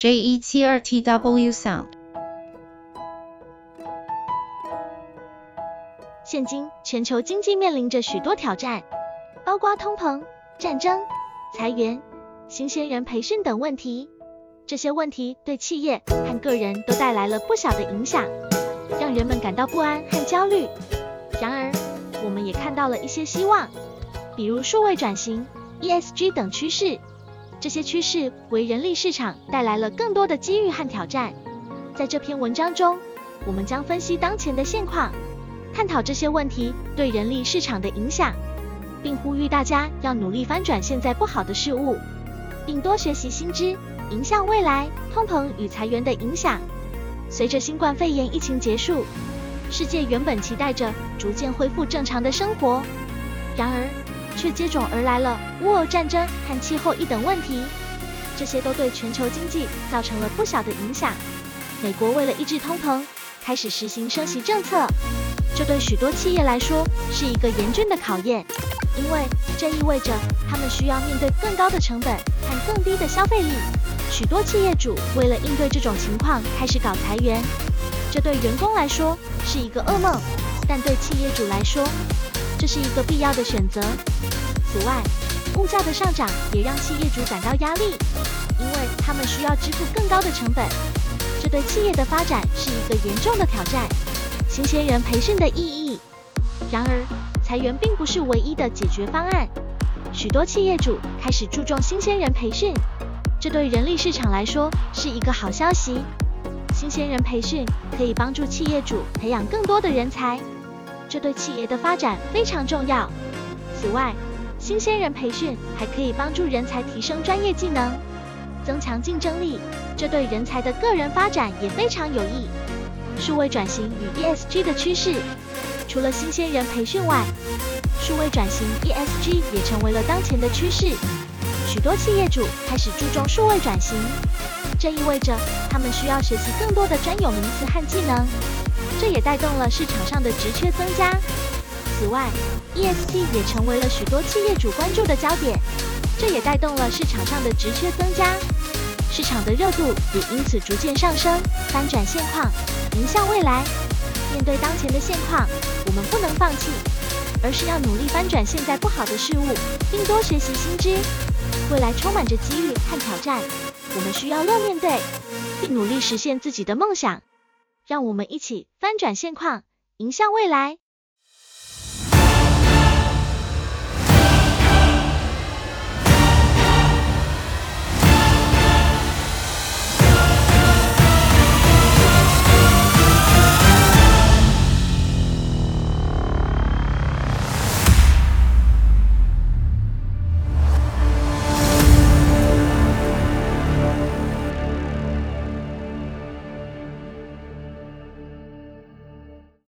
JE 7 2 TW Sound。现今全球经济面临着许多挑战，包括通膨、战争、裁员、新鲜人培训等问题。这些问题对企业和个人都带来了不小的影响，让人们感到不安和焦虑。然而，我们也看到了一些希望，比如数位转型、ESG 等趋势。这些趋势为人力市场带来了更多的机遇和挑战。在这篇文章中，我们将分析当前的现况，探讨这些问题对人力市场的影响，并呼吁大家要努力翻转现在不好的事物，并多学习新知，迎向未来。通膨与裁员的影响。随着新冠肺炎疫情结束，世界原本期待着逐渐恢复正常的生活，然而，却接踵而来了乌俄战争和气候一等问题，这些都对全球经济造成了不小的影响。美国为了抑制通膨，开始实行升息政策，这对许多企业来说是一个严峻的考验，因为这意味着他们需要面对更高的成本和更低的消费力。许多企业主为了应对这种情况，开始搞裁员，这对员工来说是一个噩梦，但对企业主来说，这是一个必要的选择。此外，物价的上涨也让企业主感到压力，因为他们需要支付更高的成本，这对企业的发展是一个严重的挑战。新鲜人培训的意义。然而，裁员并不是唯一的解决方案。许多企业主开始注重新鲜人培训，这对人力市场来说是一个好消息。新鲜人培训可以帮助企业主培养更多的人才。这对企业的发展非常重要。此外，新鲜人培训还可以帮助人才提升专业技能，增强竞争力。这对人才的个人发展也非常有益。数位转型与 ESG 的趋势，除了新鲜人培训外，数位转型 ESG 也成为了当前的趋势。许多企业主开始注重数位转型，这意味着他们需要学习更多的专有名词和技能。这也带动了市场上的职缺增加。此外，ESG 也成为了许多企业主关注的焦点，这也带动了市场上的职缺增加，市场的热度也因此逐渐上升。翻转现况，迎向未来。面对当前的现况，我们不能放弃，而是要努力翻转现在不好的事物，并多学习新知。未来充满着机遇和挑战，我们需要乐面对，并努力实现自己的梦想。让我们一起翻转现况，迎向未来。